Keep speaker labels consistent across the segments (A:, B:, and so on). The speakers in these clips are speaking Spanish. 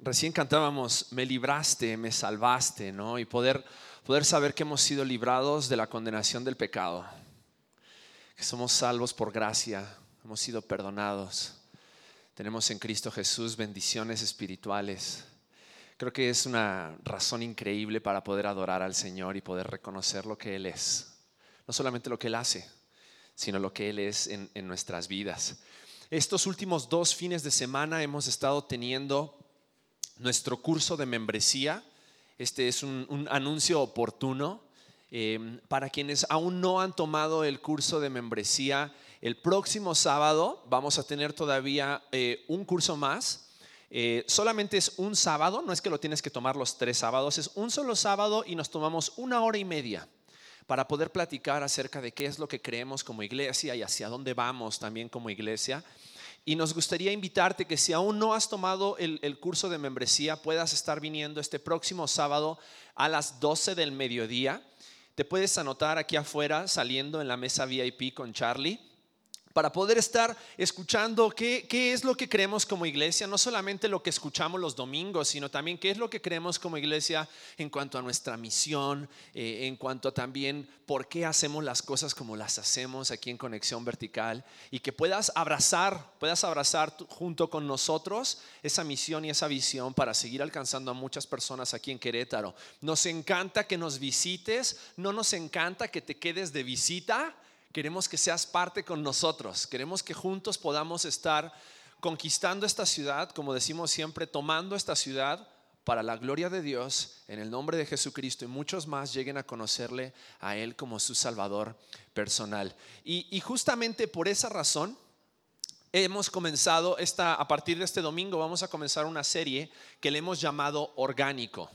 A: Recién cantábamos, me libraste, me salvaste, ¿no? Y poder, poder saber que hemos sido librados de la condenación del pecado, que somos salvos por gracia, hemos sido perdonados, tenemos en Cristo Jesús bendiciones espirituales. Creo que es una razón increíble para poder adorar al Señor y poder reconocer lo que Él es. No solamente lo que Él hace, sino lo que Él es en, en nuestras vidas. Estos últimos dos fines de semana hemos estado teniendo nuestro curso de membresía. Este es un, anuncio oportuno. Em, para quienes aún no han tomado el curso de membresía, el próximo sábado vamos a tener todavía eh, un curso más. Eh, solamente es un sábado, no es que lo tienes que tomar los tres sábados, es un solo sábado y nos tomamos una hora y media para poder platicar acerca de qué es lo que creemos como iglesia y hacia dónde vamos también como iglesia. Y nos gustaría invitarte que si aún no has tomado el, curso de membresía, puedas estar viniendo este próximo sábado a las 12 del mediodía. Te puedes anotar aquí afuera saliendo en la mesa VIP con Charlie para poder estar escuchando qué, es lo que creemos como iglesia, no solamente lo que escuchamos los domingos, sino también qué es lo que creemos como iglesia en cuanto a nuestra misión, eh, en cuanto también por qué hacemos las cosas como las hacemos aquí en Conexión Vertical y que puedas abrazar, puedas abrazar junto con nosotros esa misión y esa visión para seguir alcanzando a muchas personas aquí en Querétaro. Nos encanta que nos visites, no nos encanta que te quedes de visita Queremos que seas parte con nosotros. Queremos que juntos podamos estar conquistando esta ciudad, como decimos siempre, tomando esta ciudad para la gloria de Dios, en el nombre de Jesucristo, y muchos más lleguen a conocerle a Él como su Salvador personal. Y, justamente por esa razón, hemos comenzado esta, a partir de este domingo, vamos a comenzar una serie que le hemos llamado orgánico.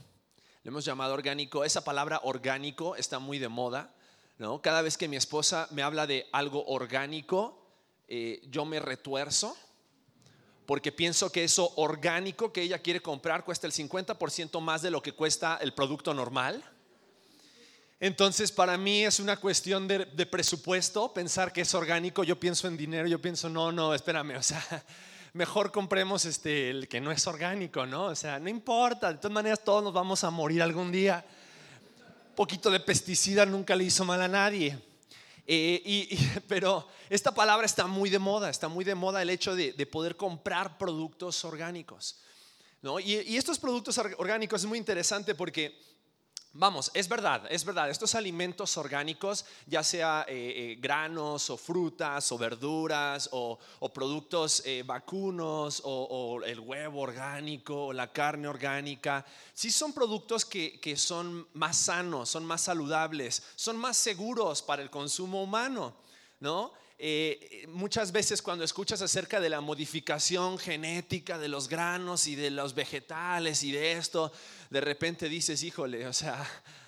A: Le hemos llamado orgánico. Esa palabra orgánico está muy de moda. ¿No? Cada vez que mi esposa me habla de algo orgánico, eh, yo me retuerzo porque pienso que eso orgánico que ella quiere comprar cuesta el 50% más de lo que cuesta el producto normal. Entonces, para mí es una cuestión de, de, presupuesto pensar que es orgánico. Yo pienso en dinero, yo pienso, no, no, espérame, o sea, mejor compremos este, el que no es orgánico, ¿no? O sea, no importa, de todas maneras todos nos vamos a morir algún día poquito de pesticida nunca le hizo mal a nadie. Eh, pero esta palabra está muy de moda, está muy de moda el hecho de, poder comprar productos orgánicos. Y, y, estos productos orgánicos es muy interesante porque Vamos, es verdad, es verdad, estos alimentos orgánicos, ya sea eh, eh, granos o frutas o verduras o, productos eh, vacunos o, el huevo orgánico o la carne orgánica, sí son productos que, que son más sanos, son más saludables, son más seguros para el consumo humano, ¿no? Eh, muchas veces cuando escuchas acerca de la modificación genética de los granos y de los vegetales y de esto, de repente dices, híjole, o sea,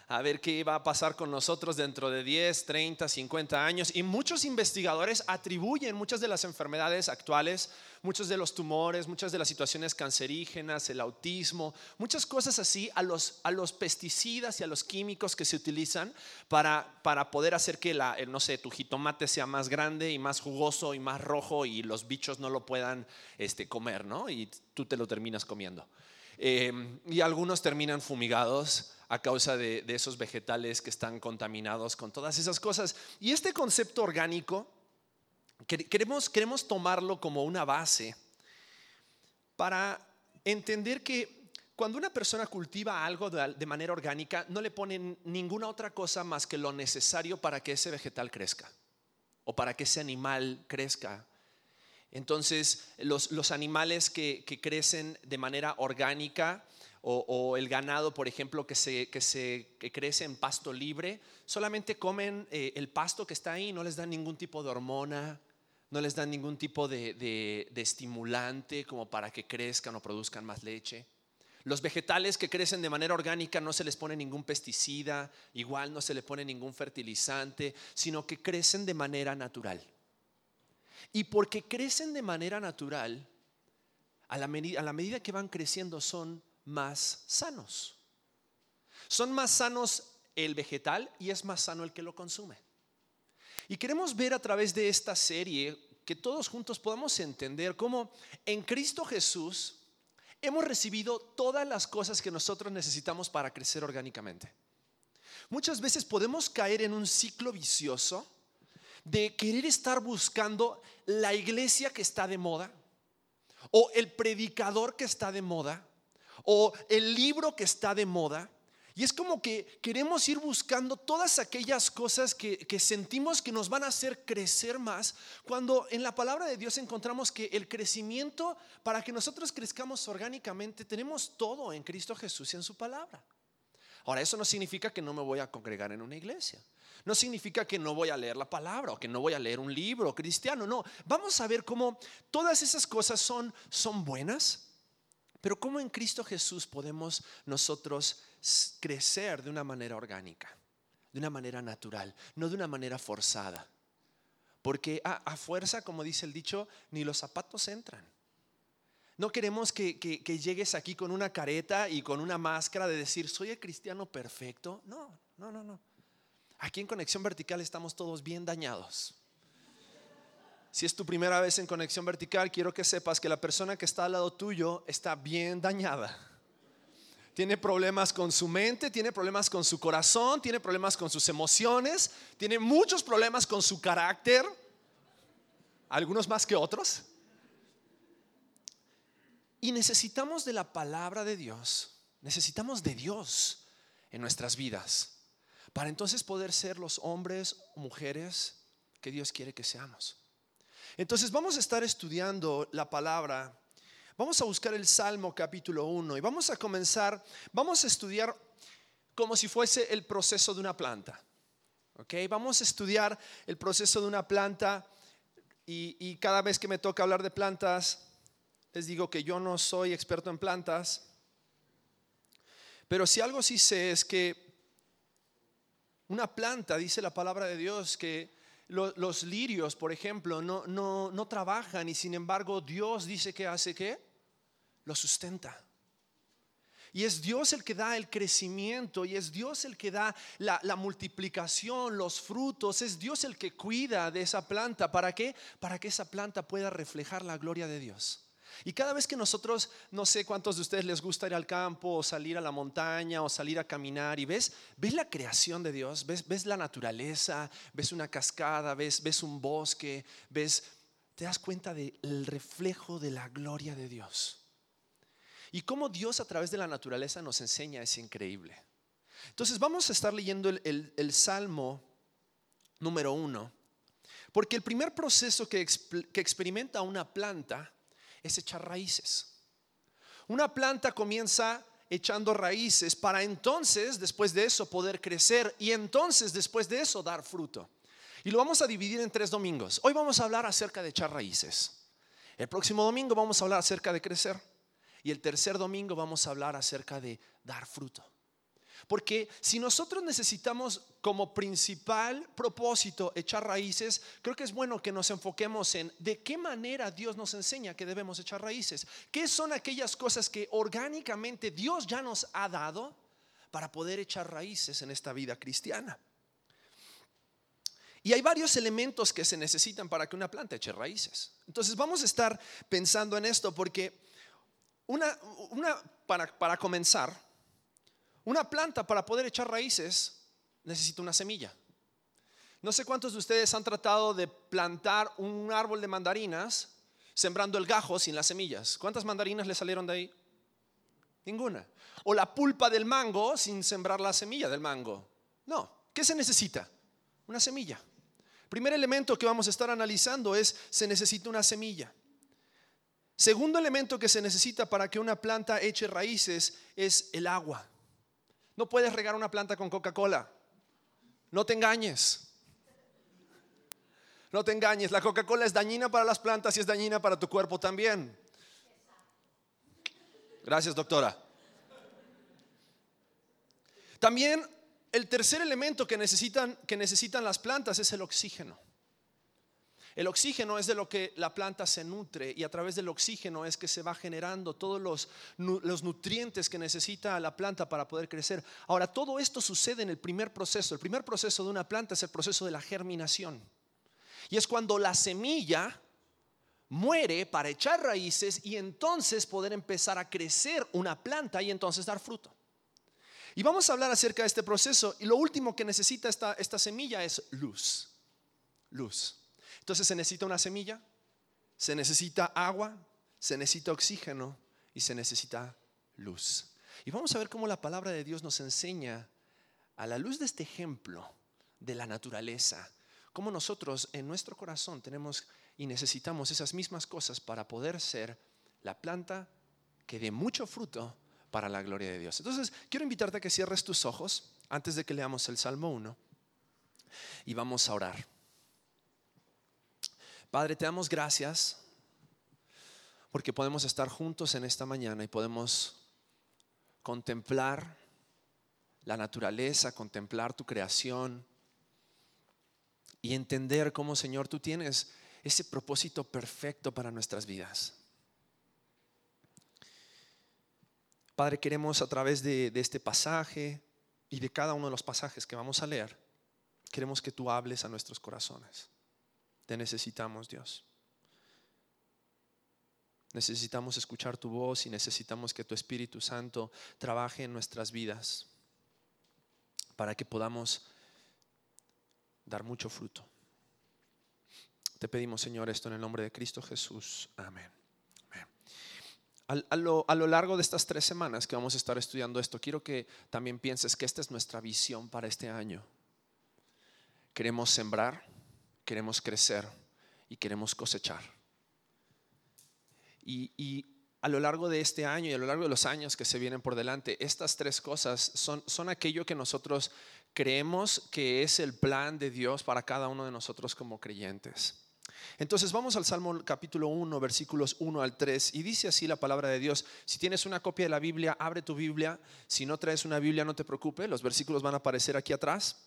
A: a ver qué va a pasar con nosotros dentro de 10, 30, 50 años. Y muchos investigadores atribuyen muchas de las enfermedades actuales, muchos de los tumores, muchas de las situaciones cancerígenas, el autismo, muchas cosas así a los, a los pesticidas y a los químicos que se utilizan para, para poder hacer que la, no sé, tu jitomate sea más grande y más jugoso y más rojo y los bichos no lo puedan este, comer, ¿no? Y tú te lo terminas comiendo. Eh, y algunos terminan fumigados a causa de, esos vegetales que están contaminados con todas esas cosas. Y este concepto orgánico, queremos, queremos tomarlo como una base para entender que cuando una persona cultiva algo de, manera orgánica, no le ponen ninguna otra cosa más que lo necesario para que ese vegetal crezca o para que ese animal crezca. Entonces, los, animales que, crecen de manera orgánica o, el ganado, por ejemplo, que, se, crece en pasto libre, solamente comen eh, el pasto que está ahí, no les dan ningún tipo de hormona, no les dan ningún tipo de, de estimulante como para que crezcan o produzcan más leche. Los vegetales que crecen de manera orgánica no se les pone ningún pesticida, igual no se le pone ningún fertilizante, sino que crecen de manera natural. Y porque crecen de manera natural, a la, medida, que van creciendo son más sanos. Son más sanos el vegetal y es más sano el que lo consume. Y queremos ver a través de esta serie que todos juntos podamos entender cómo en Cristo Jesús hemos recibido todas las cosas que nosotros necesitamos para crecer orgánicamente. Muchas veces podemos caer en un ciclo vicioso de querer estar buscando la iglesia que está de moda, o el predicador que está de moda, o el libro que está de moda. Y es como que queremos ir buscando todas aquellas cosas que, que, sentimos que nos van a hacer crecer más, cuando en la palabra de Dios encontramos que el crecimiento, para que nosotros crezcamos orgánicamente, tenemos todo en Cristo Jesús y en su palabra. Ahora, eso no significa que no me voy a congregar en una iglesia. No significa que no voy a leer la palabra o que no voy a leer un libro cristiano. No, vamos a ver cómo todas esas cosas son, son buenas, pero cómo en Cristo Jesús podemos nosotros crecer de una manera orgánica, de una manera natural, no de una manera forzada. Porque a, a fuerza, como dice el dicho, ni los zapatos entran. No queremos que, llegues aquí con una careta y con una máscara de decir, soy el cristiano perfecto. No, no, no, no. Aquí en Conexión Vertical estamos todos bien dañados. Si es tu primera vez en Conexión Vertical, quiero que sepas que la persona que está al lado tuyo está bien dañada. Tiene problemas con su mente, tiene problemas con su corazón, tiene problemas con sus emociones, tiene muchos problemas con su carácter, algunos más que otros. Y necesitamos de la palabra de Dios, necesitamos de Dios en nuestras vidas, para entonces poder ser los hombres o mujeres que Dios quiere que seamos. Entonces vamos a estar estudiando la palabra, vamos a buscar el Salmo capítulo 1 y vamos a comenzar, vamos a estudiar como si fuese el proceso de una planta. ¿ok? Vamos a estudiar el proceso de una planta y, y cada vez que me toca hablar de plantas, les digo que yo no soy experto en plantas, pero si algo sí sé es que una planta, dice la palabra de Dios, que los lirios, por ejemplo, no, no, no trabajan y sin embargo Dios dice que hace qué? Lo sustenta. Y es Dios el que da el crecimiento y es Dios el que da la, la, multiplicación, los frutos. Es Dios el que cuida de esa planta. ¿Para qué? Para que esa planta pueda reflejar la gloria de Dios. Y cada vez que nosotros, no sé cuántos de ustedes les gusta ir al campo o salir a la montaña o salir a caminar y ves, ves la creación de Dios, ves, ves la naturaleza, ves una cascada, ves, ves un bosque, ves, te das cuenta del reflejo de la gloria de Dios. Y cómo Dios a través de la naturaleza nos enseña es increíble. Entonces vamos a estar leyendo el, Salmo número uno, porque el primer proceso que, que experimenta una planta es echar raíces. Una planta comienza echando raíces para entonces, después de eso, poder crecer y entonces, después de eso, dar fruto. Y lo vamos a dividir en tres domingos. Hoy vamos a hablar acerca de echar raíces. El próximo domingo vamos a hablar acerca de crecer. Y el tercer domingo vamos a hablar acerca de dar fruto. Porque si nosotros necesitamos como principal propósito echar raíces, creo que es bueno que nos enfoquemos en de qué manera Dios nos enseña que debemos echar raíces. ¿Qué son aquellas cosas que orgánicamente Dios ya nos ha dado para poder echar raíces en esta vida cristiana? Y hay varios elementos que se necesitan para que una planta eche raíces. Entonces vamos a estar pensando en esto porque una, para, para comenzar, una planta para poder echar raíces necesita una semilla. No sé cuántos de ustedes han tratado de plantar un árbol de mandarinas sembrando el gajo sin las semillas. ¿Cuántas mandarinas le salieron de ahí? Ninguna. O la pulpa del mango sin sembrar la semilla del mango. No. ¿Qué se necesita? Una semilla. Primer elemento que vamos a estar analizando es se necesita una semilla. Segundo elemento que se necesita para que una planta eche raíces es el agua. No puedes regar una planta con Coca-Cola. No te engañes. No te engañes. La Coca-Cola es dañina para las plantas y es dañina para tu cuerpo también. Gracias, doctora. También el tercer elemento que necesitan, que necesitan las plantas es el oxígeno. El oxígeno es de lo que la planta se nutre y a través del oxígeno es que se va generando todos los, los, nutrientes que necesita la planta para poder crecer. Ahora, todo esto sucede en el primer proceso. El primer proceso de una planta es el proceso de la germinación. Y es cuando la semilla muere para echar raíces y entonces poder empezar a crecer una planta y entonces dar fruto. Y vamos a hablar acerca de este proceso y lo último que necesita esta, esta semilla es luz. Luz. Entonces se necesita una semilla, se necesita agua, se necesita oxígeno y se necesita luz. Y vamos a ver cómo la palabra de Dios nos enseña a la luz de este ejemplo de la naturaleza, cómo nosotros en nuestro corazón tenemos y necesitamos esas mismas cosas para poder ser la planta que dé mucho fruto para la gloria de Dios. Entonces, quiero invitarte a que cierres tus ojos antes de que leamos el Salmo 1 y vamos a orar. Padre, te damos gracias porque podemos estar juntos en esta mañana y podemos contemplar la naturaleza, contemplar tu creación y entender cómo, Señor, tú tienes ese propósito perfecto para nuestras vidas. Padre, queremos a través de, este pasaje y de cada uno de los pasajes que vamos a leer, queremos que tú hables a nuestros corazones. Te necesitamos, Dios. Necesitamos escuchar tu voz y necesitamos que tu Espíritu Santo trabaje en nuestras vidas para que podamos dar mucho fruto. Te pedimos, Señor, esto en el nombre de Cristo Jesús. Amén. A, lo, largo de estas tres semanas que vamos a estar estudiando esto, quiero que también pienses que esta es nuestra visión para este año. Queremos sembrar, queremos crecer y queremos cosechar. Y, a lo largo de este año y a lo largo de los años que se vienen por delante, estas tres cosas son, son aquello que nosotros creemos que es el plan de Dios para cada uno de nosotros como creyentes. Entonces vamos al Salmo capítulo 1, versículos 1 al 3, y dice así la palabra de Dios. Si tienes una copia de la Biblia, abre tu Biblia. Si no traes una Biblia, no te preocupes, los versículos van a aparecer aquí atrás.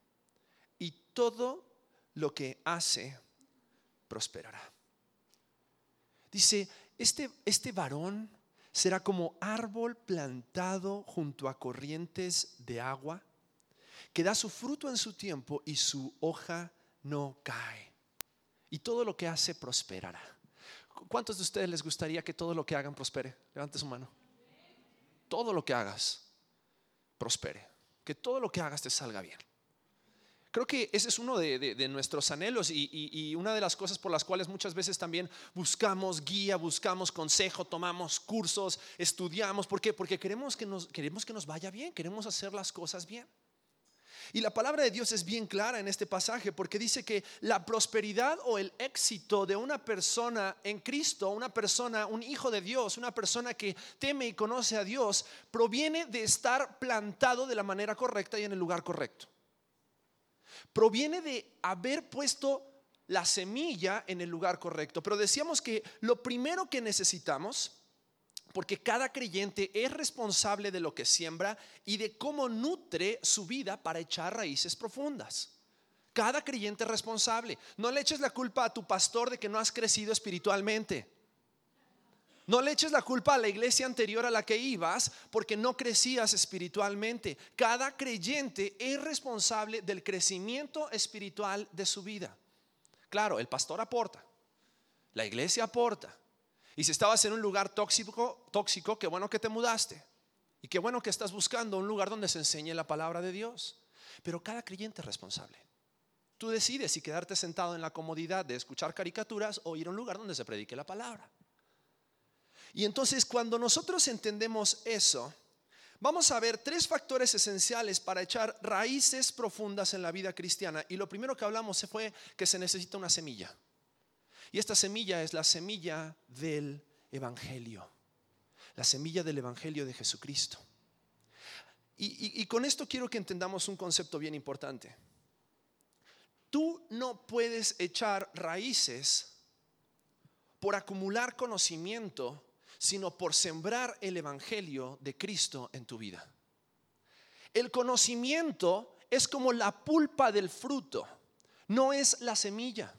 A: Todo lo que hace prosperará. Dice, este, este varón será como árbol plantado junto a corrientes de agua, que da su fruto en su tiempo y su hoja no cae y todo lo que hace prosperará. ¿Cuántos de ustedes les gustaría que todo lo que hagan prospere? Levante su mano. Todo lo que hagas prospere. Que todo lo que hagas te salga bien. Creo que ese es uno de, nuestros anhelos y, una de las cosas por las cuales muchas veces también buscamos guía, buscamos consejo, tomamos cursos, estudiamos. ¿Por qué? Porque queremos que nos, queremos que nos vaya bien, queremos hacer las cosas bien. Y la palabra de Dios es bien clara en este pasaje porque dice que la prosperidad o el éxito de una persona en Cristo, una persona, un hijo de Dios, una persona que teme y conoce a Dios, proviene de estar plantado de la manera correcta y en el lugar correcto. Proviene de haber puesto la semilla en el lugar correcto. Pero decíamos que lo primero que necesitamos porque cada creyente es responsable de lo que siembra y de cómo nutre su vida para echar raíces profundas. Cada creyente es responsable. No le eches la culpa a tu pastor de que no has crecido espiritualmente. No le eches la culpa a la iglesia anterior a la que ibas porque no crecías espiritualmente. Cada creyente es responsable del crecimiento espiritual de su vida. Claro, el pastor aporta, la iglesia aporta, y si estabas en un lugar tóxico, tóxico, qué bueno que te mudaste. Y qué bueno que estás buscando un lugar donde se enseñe la palabra de Dios. Pero cada creyente es responsable. Tú decides si quedarte sentado en la comodidad de escuchar caricaturas o ir a un lugar donde se predique la palabra. Y entonces cuando nosotros entendemos eso, vamos a ver tres factores esenciales para echar raíces profundas en la vida cristiana. Y lo primero que hablamos fue que se necesita una semilla. Y esta semilla es la semilla del Evangelio, la semilla del Evangelio de Jesucristo. Y, con esto quiero que entendamos un concepto bien importante. Tú no puedes echar raíces por acumular conocimiento, sino por sembrar el Evangelio de Cristo en tu vida. El conocimiento es como la pulpa del fruto, no es la semilla.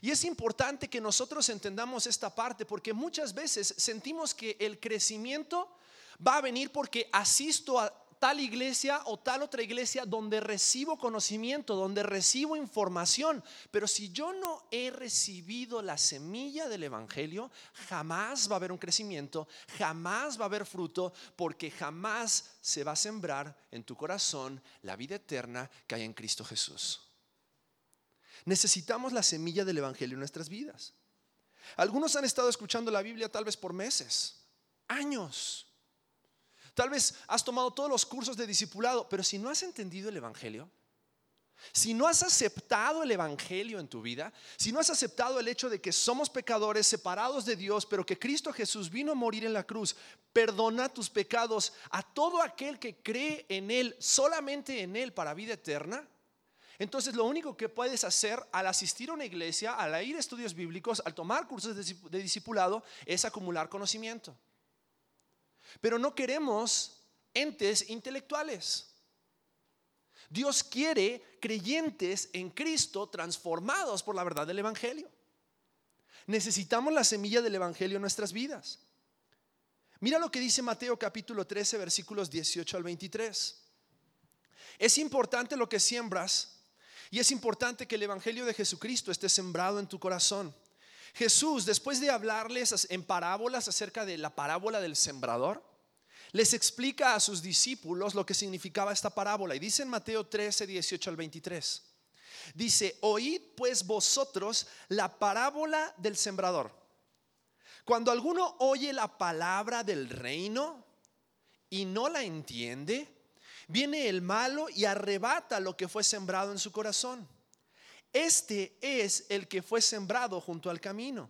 A: Y es importante que nosotros entendamos esta parte porque muchas veces sentimos que el crecimiento va a venir porque asisto a tal iglesia o tal otra iglesia donde recibo conocimiento, donde recibo información. Pero si yo no he recibido la semilla del Evangelio, jamás va a haber un crecimiento, jamás va a haber fruto, porque jamás se va a sembrar en tu corazón la vida eterna que hay en Cristo Jesús. Necesitamos la semilla del Evangelio en nuestras vidas. Algunos han estado escuchando la Biblia tal vez por meses, años Tal vez has tomado todos los cursos de discipulado, pero si no has entendido el Evangelio, si no has aceptado el Evangelio en tu vida, si no has aceptado el hecho de que somos pecadores separados de Dios, pero que Cristo Jesús vino a morir en la cruz, perdona tus pecados a todo aquel que cree en Él, solamente en Él para vida eterna, entonces lo único que puedes hacer al asistir a una iglesia, al ir a estudios bíblicos, al tomar cursos de discipulado, es acumular conocimiento. Pero no queremos entes intelectuales. Dios quiere creyentes en Cristo transformados por la verdad del Evangelio. Necesitamos la semilla del Evangelio en nuestras vidas. Mira lo que dice Mateo capítulo 13 versículos 18 al 23. Es importante lo que siembras y es importante que el Evangelio de Jesucristo esté sembrado en tu corazón. Jesús, después de hablarles en parábolas acerca de la parábola del sembrador, les explica a sus discípulos lo que significaba esta parábola. Y dice en Mateo 13, 18 al 23. Dice, oíd pues vosotros la parábola del sembrador. Cuando alguno oye la palabra del reino y no la entiende, viene el malo y arrebata lo que fue sembrado en su corazón. Este es el que fue sembrado junto al camino.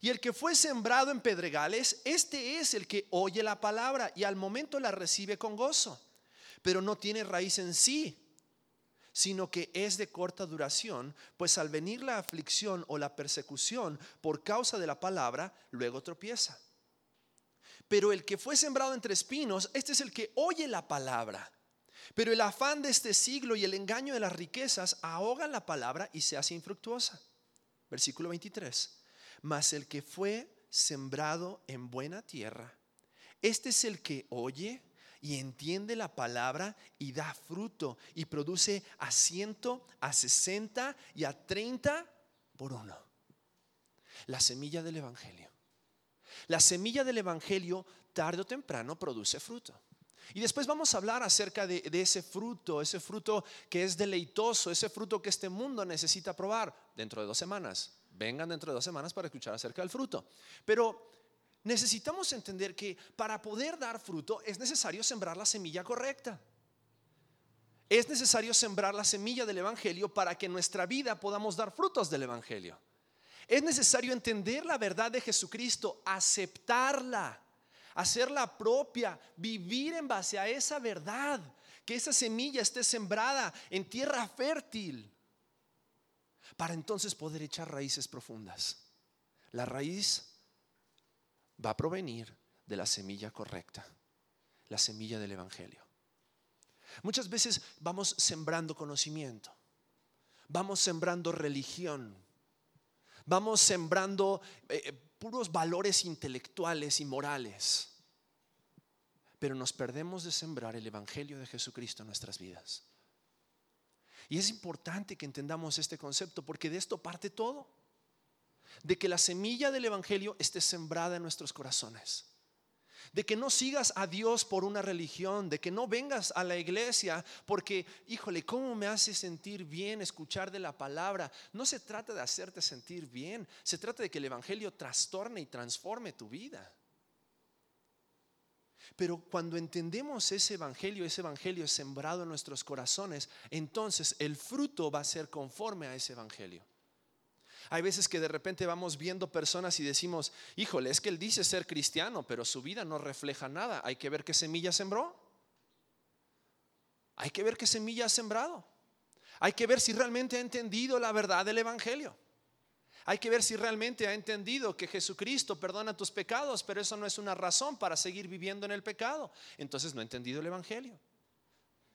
A: Y el que fue sembrado en pedregales, este es el que oye la palabra y al momento la recibe con gozo, pero no tiene raíz en sí, sino que es de corta duración, pues al venir la aflicción o la persecución por causa de la palabra, luego tropieza. Pero el que fue sembrado entre espinos, este es el que oye la palabra pero el afán de este siglo y el engaño de las riquezas ahogan la palabra y se hace infructuosa. Versículo 23. Mas el que fue sembrado en buena tierra, este es el que oye y entiende la palabra y da fruto y produce a ciento, a sesenta y a treinta por uno. La semilla del Evangelio. La semilla del Evangelio tarde o temprano produce fruto. Y después vamos a hablar acerca de, ese fruto, ese fruto que es deleitoso, ese fruto que este mundo necesita probar dentro de dos semanas. Vengan dentro de dos semanas para escuchar acerca del fruto. Pero necesitamos entender que para poder dar fruto es necesario sembrar la semilla correcta. Es necesario sembrar la semilla del Evangelio para que en nuestra vida podamos dar frutos del Evangelio. Es necesario entender la verdad de Jesucristo, aceptarla hacerla propia, vivir en base a esa verdad, que esa semilla esté sembrada en tierra fértil, para entonces poder echar raíces profundas. La raíz va a provenir de la semilla correcta, la semilla del Evangelio. Muchas veces vamos sembrando conocimiento, vamos sembrando religión, vamos sembrando... Eh, eh, puros valores intelectuales y morales. Pero nos perdemos de sembrar el Evangelio de Jesucristo en nuestras vidas. Y es importante que entendamos este concepto porque de esto parte todo. De que la semilla del Evangelio esté sembrada en nuestros corazones de que no sigas a Dios por una religión, de que no vengas a la iglesia porque, híjole, ¿cómo me hace sentir bien escuchar de la palabra? No se trata de hacerte sentir bien, se trata de que el Evangelio trastorne y transforme tu vida. Pero cuando entendemos ese evangelio, ese evangelio sembrado en nuestros corazones, entonces el fruto va a ser conforme a ese evangelio. Hay veces que de repente vamos viendo personas y decimos, híjole, es que él dice ser cristiano, pero su vida no refleja nada. Hay que ver qué semilla sembró. Hay que ver qué semilla ha sembrado. Hay que ver si realmente ha entendido la verdad del Evangelio. Hay que ver si realmente ha entendido que Jesucristo perdona tus pecados, pero eso no es una razón para seguir viviendo en el pecado. Entonces no ha entendido el Evangelio.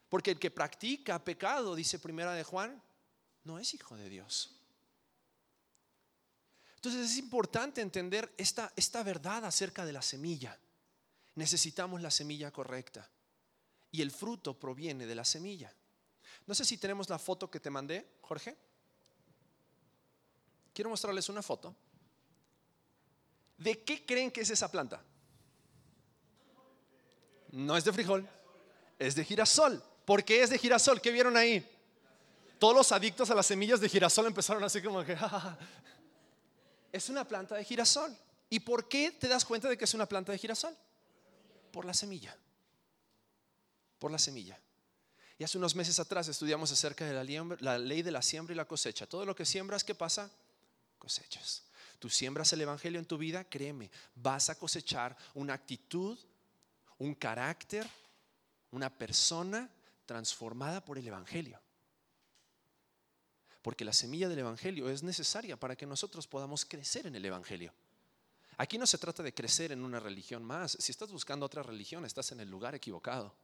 A: Porque el que practica pecado, dice primera de Juan, no es hijo de Dios. Entonces es importante entender esta, esta verdad acerca de la semilla. Necesitamos la semilla correcta. Y el fruto proviene de la semilla. No sé si tenemos la foto que te mandé, Jorge. Quiero mostrarles una foto. ¿De qué creen que es esa planta? No es de frijol, es de girasol. ¿Por qué es de girasol? ¿Qué vieron ahí? Todos los adictos a las semillas de girasol empezaron así como que... es una planta de girasol. ¿Y por qué te das cuenta de que es una planta de girasol? Por la semilla. Por la semilla. Y hace unos meses atrás estudiamos acerca de la, la ley de la siembra y la cosecha. Todo lo que siembras, ¿qué pasa? Cosechas. Tú siembras el Evangelio en tu vida, créeme, vas a cosechar una actitud, un carácter, una persona transformada por el Evangelio. Porque la semilla del Evangelio es necesaria para que nosotros podamos crecer en el Evangelio. Aquí no se trata de crecer en una religión más. Si estás buscando otra religión, estás en el lugar equivocado.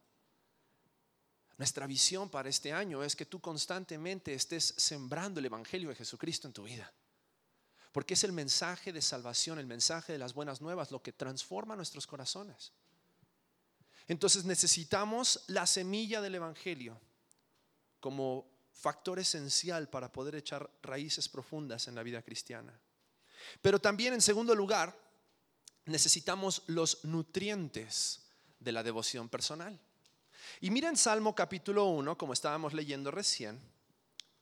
A: Nuestra visión para este año es que tú constantemente estés sembrando el Evangelio de Jesucristo en tu vida. Porque es el mensaje de salvación, el mensaje de las buenas nuevas, lo que transforma nuestros corazones. Entonces necesitamos la semilla del Evangelio como factor esencial para poder echar raíces profundas en la vida cristiana. Pero también, en segundo lugar, necesitamos los nutrientes de la devoción personal. Y miren Salmo capítulo 1, como estábamos leyendo recién,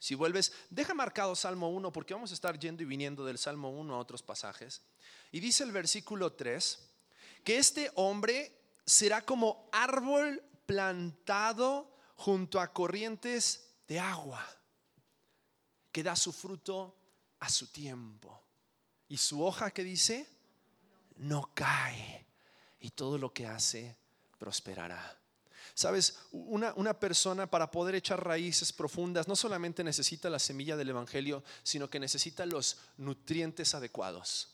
A: si vuelves, deja marcado Salmo 1 porque vamos a estar yendo y viniendo del Salmo 1 a otros pasajes. Y dice el versículo 3 que este hombre será como árbol plantado junto a corrientes de agua, que da su fruto a su tiempo. Y su hoja que dice, no cae. Y todo lo que hace prosperará. Sabes, una, una, persona para poder echar raíces profundas no solamente necesita la semilla del Evangelio, sino que necesita los nutrientes adecuados.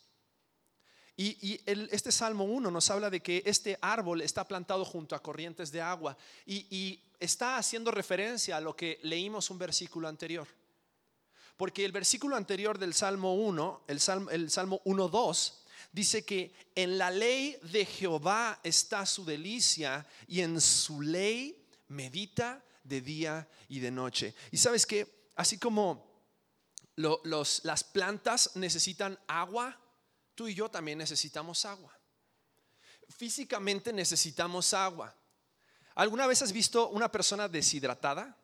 A: Y, este Salmo 1 nos habla de que este árbol está plantado junto a corrientes de agua y, y está haciendo referencia a lo que leímos un versículo anterior. Porque el versículo anterior del Salmo 1, el el Salmo 1.2, dice que en la ley de Jehová está su delicia y en su ley medita de día y de noche. Y sabes que así como las plantas necesitan agua, tú y yo también necesitamos agua. Físicamente necesitamos agua. ¿Alguna vez has visto una persona deshidratada?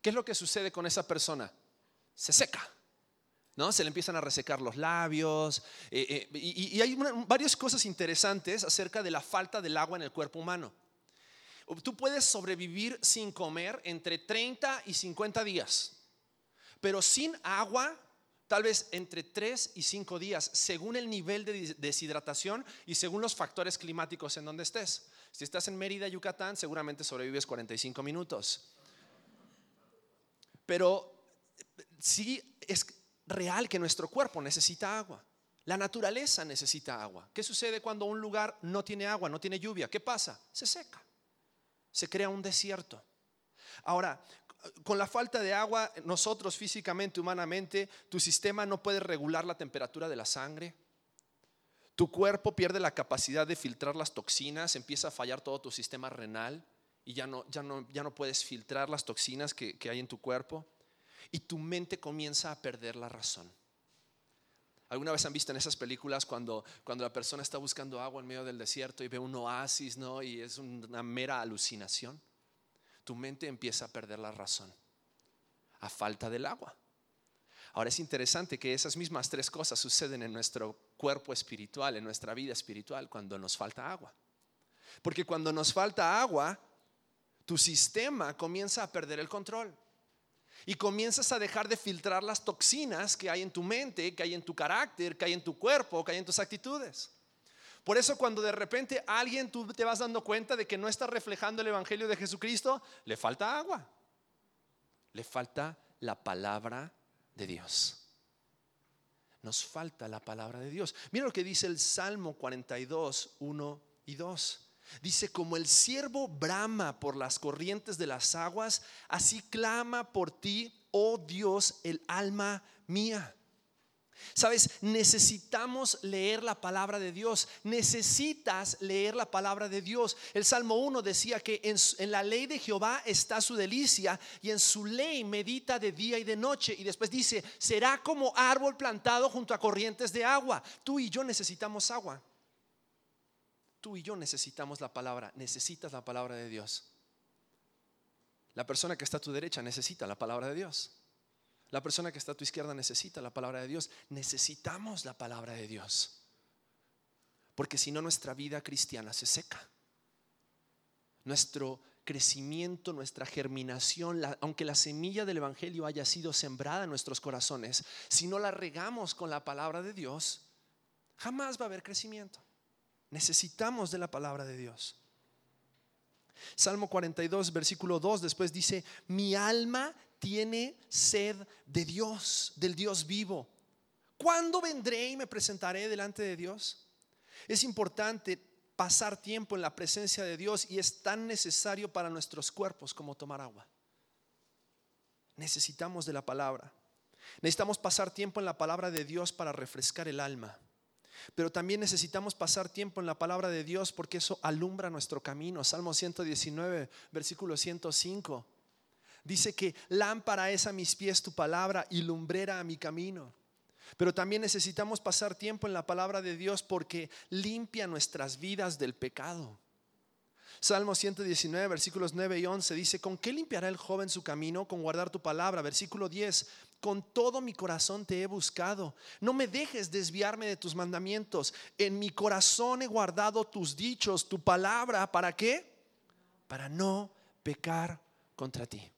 A: ¿Qué es lo que sucede con esa persona? Se seca. ¿No? Se le empiezan a resecar los labios. Eh, eh, y, hay varias cosas interesantes acerca de la falta del agua en el cuerpo humano. Tú puedes sobrevivir sin comer entre 30 y 50 días, pero sin agua tal vez entre 3 y 5 días, según el nivel de deshidratación y según los factores climáticos en donde estés. Si estás en Mérida, Yucatán, seguramente sobrevives 45 minutos. Pero sí real que nuestro cuerpo necesita agua. La naturaleza necesita agua. ¿Qué sucede cuando un lugar no tiene agua, no tiene lluvia? ¿Qué pasa? Se seca. Se crea un desierto. Ahora, con la falta de agua, nosotros físicamente, humanamente, tu sistema no puede regular la temperatura de la sangre. Tu cuerpo pierde la capacidad de filtrar las toxinas, empieza a fallar todo tu sistema renal y ya no, ya no, ya no puedes filtrar las toxinas que, que hay en tu cuerpo y tu mente comienza a perder la razón. ¿Alguna vez han visto en esas películas cuando, cuando la persona está buscando agua en medio del desierto y ve un oasis, ¿no? Y es una mera alucinación. Tu mente empieza a perder la razón a falta del agua. Ahora es interesante que esas mismas tres cosas suceden en nuestro cuerpo espiritual, en nuestra vida espiritual, cuando nos falta agua. Porque cuando nos falta agua, tu sistema comienza a perder el control y comienzas a dejar de filtrar las toxinas que hay en tu mente, que hay en tu carácter, que hay en tu cuerpo, que hay en tus actitudes. Por eso cuando de repente alguien tú te vas dando cuenta de que no está reflejando el Evangelio de Jesucristo, le falta agua, le falta la palabra de Dios. Nos falta la palabra de Dios. Mira lo que dice el Salmo 42, 1 y 2. Dice, como el siervo brama por las corrientes de las aguas, así clama por ti, oh Dios, el alma mía. Sabes, necesitamos leer la palabra de Dios. Necesitas leer la palabra de Dios. El Salmo 1 decía que en, la ley de Jehová está su delicia y en su ley medita de día y de noche. Y después dice, será como árbol plantado junto a corrientes de agua. Tú y yo necesitamos agua. Tú y yo necesitamos la palabra. Necesitas la palabra de Dios. La persona que está a tu derecha necesita la palabra de Dios. La persona que está a tu izquierda necesita la palabra de Dios. Necesitamos la palabra de Dios. Porque si no, nuestra vida cristiana se seca. Nuestro crecimiento, nuestra germinación, aunque la semilla del Evangelio haya sido sembrada en nuestros corazones, si no la regamos con la palabra de Dios, jamás va a haber crecimiento. Necesitamos de la palabra de Dios. Salmo 42, versículo 2, después dice, mi alma tiene sed de Dios, del Dios vivo. ¿Cuándo vendré y me presentaré delante de Dios? Es importante pasar tiempo en la presencia de Dios y es tan necesario para nuestros cuerpos como tomar agua. Necesitamos de la palabra. Necesitamos pasar tiempo en la palabra de Dios para refrescar el alma. Pero también necesitamos pasar tiempo en la palabra de Dios porque eso alumbra nuestro camino. Salmo 119, versículo 105. Dice que lámpara es a mis pies tu palabra y lumbrera a mi camino. Pero también necesitamos pasar tiempo en la palabra de Dios porque limpia nuestras vidas del pecado. Salmo 119, versículos 9 y 11 dice, ¿con qué limpiará el joven su camino? Con guardar tu palabra. Versículo 10, con todo mi corazón te he buscado. No me dejes desviarme de tus mandamientos. En mi corazón he guardado tus dichos, tu palabra. ¿Para qué? Para no pecar contra ti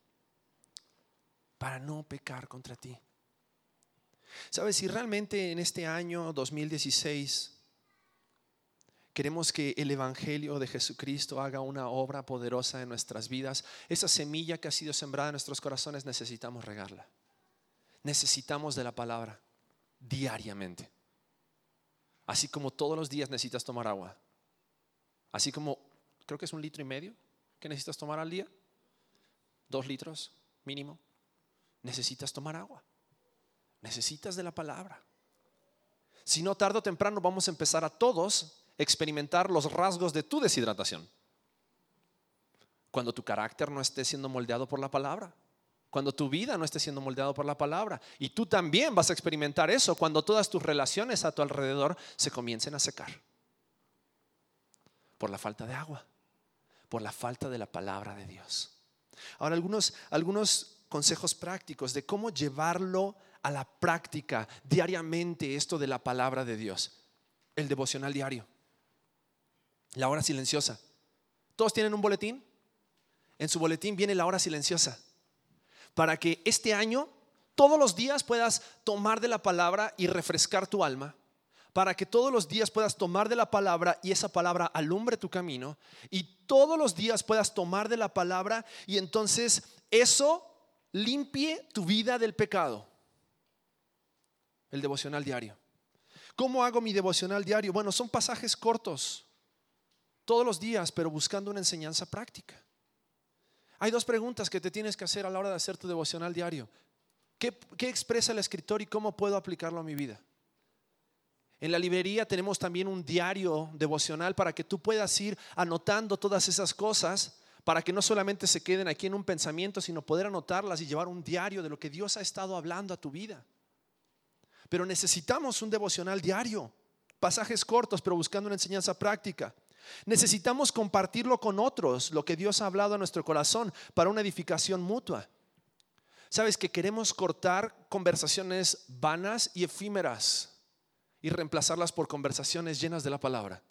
A: para no pecar contra ti. Sabes, si realmente en este año 2016 queremos que el Evangelio de Jesucristo haga una obra poderosa en nuestras vidas, esa semilla que ha sido sembrada en nuestros corazones necesitamos regarla. Necesitamos de la palabra diariamente. Así como todos los días necesitas tomar agua. Así como, creo que es un litro y medio que necesitas tomar al día. Dos litros mínimo necesitas tomar agua. Necesitas de la palabra. Si no, tarde o temprano vamos a empezar a todos experimentar los rasgos de tu deshidratación. Cuando tu carácter no esté siendo moldeado por la palabra. Cuando tu vida no esté siendo moldeado por la palabra. Y tú también vas a experimentar eso cuando todas tus relaciones a tu alrededor se comiencen a secar. Por la falta de agua. Por la falta de la palabra de Dios. Ahora, algunos, algunos consejos prácticos de cómo llevarlo a la práctica diariamente esto de la palabra de Dios. El devocional diario. La hora silenciosa. ¿Todos tienen un boletín? En su boletín viene la hora silenciosa. Para que este año, todos los días puedas tomar de la palabra y refrescar tu alma. Para que todos los días puedas tomar de la palabra y esa palabra alumbre tu camino. Y todos los días puedas tomar de la palabra y entonces eso limpie tu vida del pecado. El devocional diario. ¿Cómo hago mi devocional diario? Bueno, son pasajes cortos, todos los días, pero buscando una enseñanza práctica. Hay dos preguntas que te tienes que hacer a la hora de hacer tu devocional diario. ¿Qué, expresa el escritor y cómo puedo aplicarlo a mi vida? En la librería tenemos también un diario devocional para que tú puedas ir anotando todas esas cosas para que no solamente se queden aquí en un pensamiento, sino poder anotarlas y llevar un diario de lo que Dios ha estado hablando a tu vida. Pero necesitamos un devocional diario, pasajes cortos, pero buscando una enseñanza práctica. Necesitamos compartirlo con otros, lo que Dios ha hablado a nuestro corazón, para una edificación mutua. Sabes que queremos cortar conversaciones vanas y efímeras y reemplazarlas por conversaciones llenas de la palabra.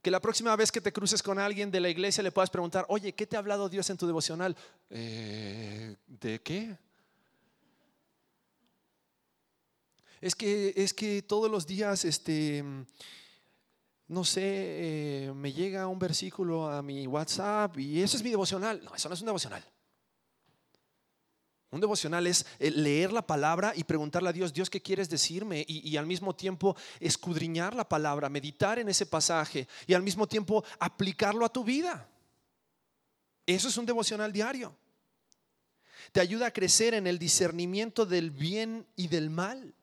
A: Que la próxima vez que te cruces con alguien de la iglesia le puedas preguntar, oye, ¿qué te ha hablado Dios en tu devocional? Eh, ¿De qué? Es que, es que todos los días, este, no sé, eh, me llega un versículo a mi WhatsApp y eso es mi devocional. No, eso no es un devocional. Un devocional es eh, leer la palabra y preguntarle a Dios, Dios, ¿qué quieres decirme? Y, y, al mismo tiempo escudriñar la palabra, meditar en ese pasaje y al mismo tiempo aplicarlo a tu vida. Eso es un devocional diario. Te ayuda a crecer en el discernimiento del bien y del mal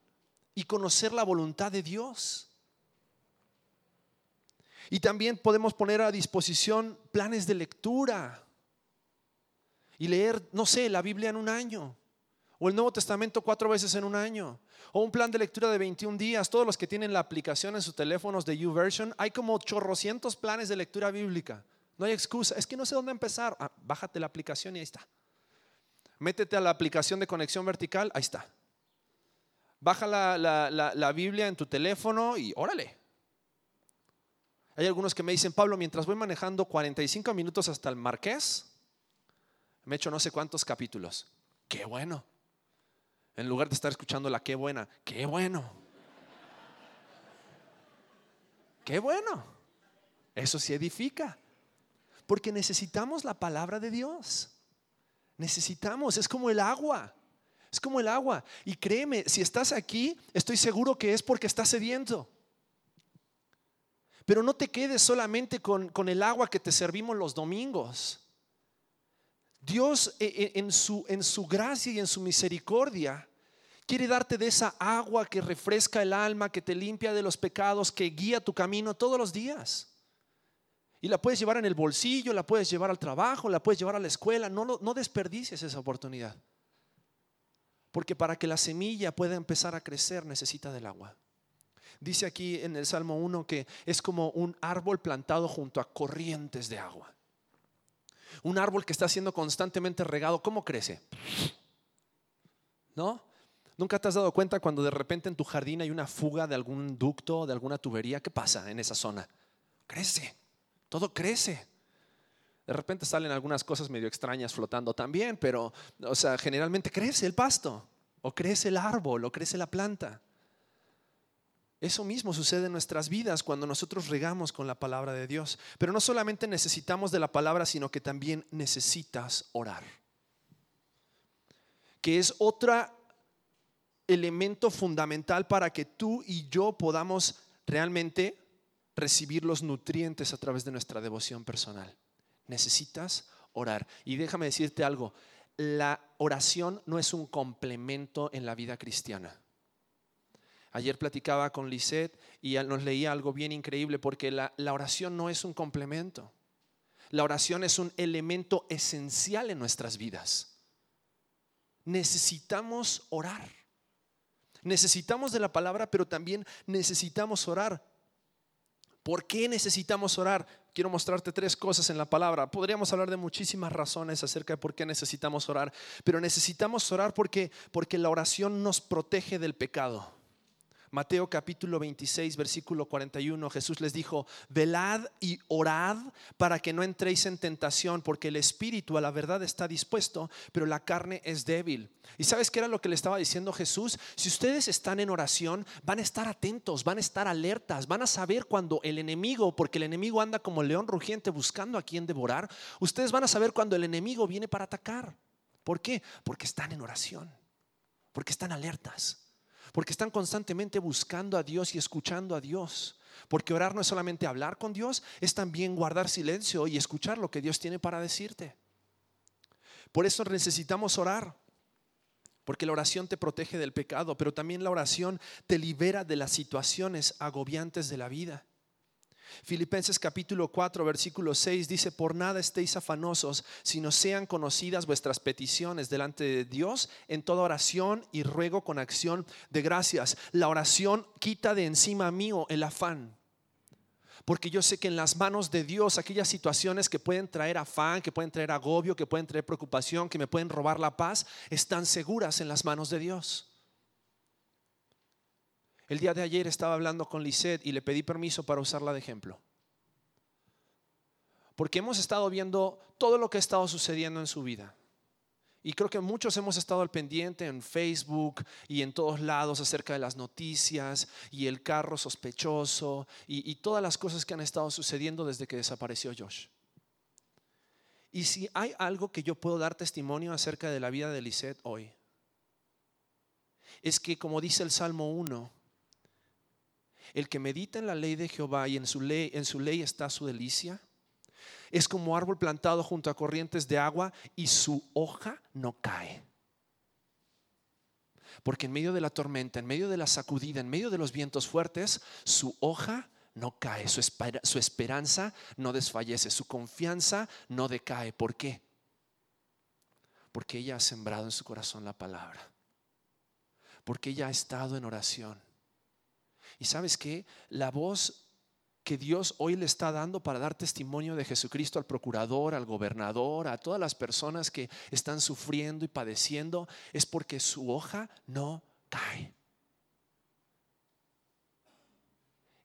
A: y conocer la voluntad de Dios. Y también podemos poner a disposición planes de lectura y leer, no sé, la Biblia en un año, o el Nuevo Testamento cuatro veces en un año, o un plan de lectura de 21 días. Todos los que tienen la aplicación en sus teléfonos de YouVersion, hay como chorrocientos planes de lectura bíblica. No hay excusa, es que no sé dónde empezar. Ah, bájate la aplicación y ahí está. Métete a la aplicación de conexión vertical, ahí está. Baja la, la, la Biblia en tu teléfono y órale. Hay algunos que me dicen, Pablo, mientras voy manejando 45 minutos hasta el Marqués, me he hecho no sé cuántos capítulos. Qué bueno. En lugar de estar escuchando la qué buena, qué bueno. Qué bueno. Eso sí edifica. Porque necesitamos la palabra de Dios. Necesitamos, es como el agua. Es como el agua. Y créeme, si estás aquí, estoy seguro que es porque estás sediento. Pero no te quedes solamente con, con el agua que te servimos los domingos. Dios eh, eh, en su, en su gracia y en su misericordia quiere darte de esa agua que refresca el alma, que te limpia de los pecados, que guía tu camino todos los días. Y la puedes llevar en el bolsillo, la puedes llevar al trabajo, la puedes llevar a la escuela. No, no desperdicies esa oportunidad. Porque para que la semilla pueda empezar a crecer necesita del agua. Dice aquí en el Salmo 1 que es como un árbol plantado junto a corrientes de agua. Un árbol que está siendo constantemente regado, ¿cómo crece? ¿No? ¿Nunca te has dado cuenta cuando de repente en tu jardín hay una fuga de algún ducto, de alguna tubería? ¿Qué pasa en esa zona? Crece, todo crece. De repente salen algunas cosas medio extrañas flotando también, pero, o sea, generalmente crece el pasto, o crece el árbol, o crece la planta. Eso mismo sucede en nuestras vidas cuando nosotros regamos con la palabra de Dios. Pero no solamente necesitamos de la palabra, sino que también necesitas orar. Que es otro elemento fundamental para que tú y yo podamos realmente recibir los nutrientes a través de nuestra devoción personal. Necesitas orar. Y déjame decirte algo, la oración no es un complemento en la vida cristiana. Ayer platicaba con Lisette y nos leía algo bien increíble porque la, la oración no es un complemento. La oración es un elemento esencial en nuestras vidas. Necesitamos orar. Necesitamos de la palabra, pero también necesitamos orar. ¿Por qué necesitamos orar? Quiero mostrarte tres cosas en la palabra. Podríamos hablar de muchísimas razones acerca de por qué necesitamos orar, pero necesitamos orar porque, porque la oración nos protege del pecado. Mateo capítulo 26, versículo 41, Jesús les dijo, velad y orad para que no entréis en tentación, porque el espíritu a la verdad está dispuesto, pero la carne es débil. ¿Y sabes qué era lo que le estaba diciendo Jesús? Si ustedes están en oración, van a estar atentos, van a estar alertas, van a saber cuando el enemigo, porque el enemigo anda como león rugiente buscando a quien devorar, ustedes van a saber cuando el enemigo viene para atacar. ¿Por qué? Porque están en oración, porque están alertas. Porque están constantemente buscando a Dios y escuchando a Dios. Porque orar no es solamente hablar con Dios, es también guardar silencio y escuchar lo que Dios tiene para decirte. Por eso necesitamos orar. Porque la oración te protege del pecado, pero también la oración te libera de las situaciones agobiantes de la vida. Filipenses capítulo 4, versículo 6 dice, por nada estéis afanosos, sino sean conocidas vuestras peticiones delante de Dios en toda oración y ruego con acción de gracias. La oración quita de encima mío el afán. Porque yo sé que en las manos de Dios aquellas situaciones que pueden traer afán, que pueden traer agobio, que pueden traer preocupación, que me pueden robar la paz, están seguras en las manos de Dios. El día de ayer estaba hablando con Lisette y le pedí permiso para usarla de ejemplo. Porque hemos estado viendo todo lo que ha estado sucediendo en su vida. Y creo que muchos hemos estado al pendiente en Facebook y en todos lados acerca de las noticias y el carro sospechoso y, y todas las cosas que han estado sucediendo desde que desapareció Josh. Y si hay algo que yo puedo dar testimonio acerca de la vida de Lisette hoy, es que como dice el Salmo 1, el que medita en la ley de Jehová y en su ley, está su delicia, es como árbol plantado junto a corrientes de agua y su hoja no cae. Porque en medio de la tormenta, en medio de la sacudida, en medio de los vientos fuertes, su hoja no cae, su, su esperanza no desfallece, su confianza no decae. ¿Por qué? Porque ella ha sembrado en su corazón la palabra. Porque ella ha estado en oración. Y sabes que la voz que Dios hoy le está dando para dar testimonio de Jesucristo al procurador, al gobernador, a todas las personas que están sufriendo y padeciendo, es porque su hoja no cae.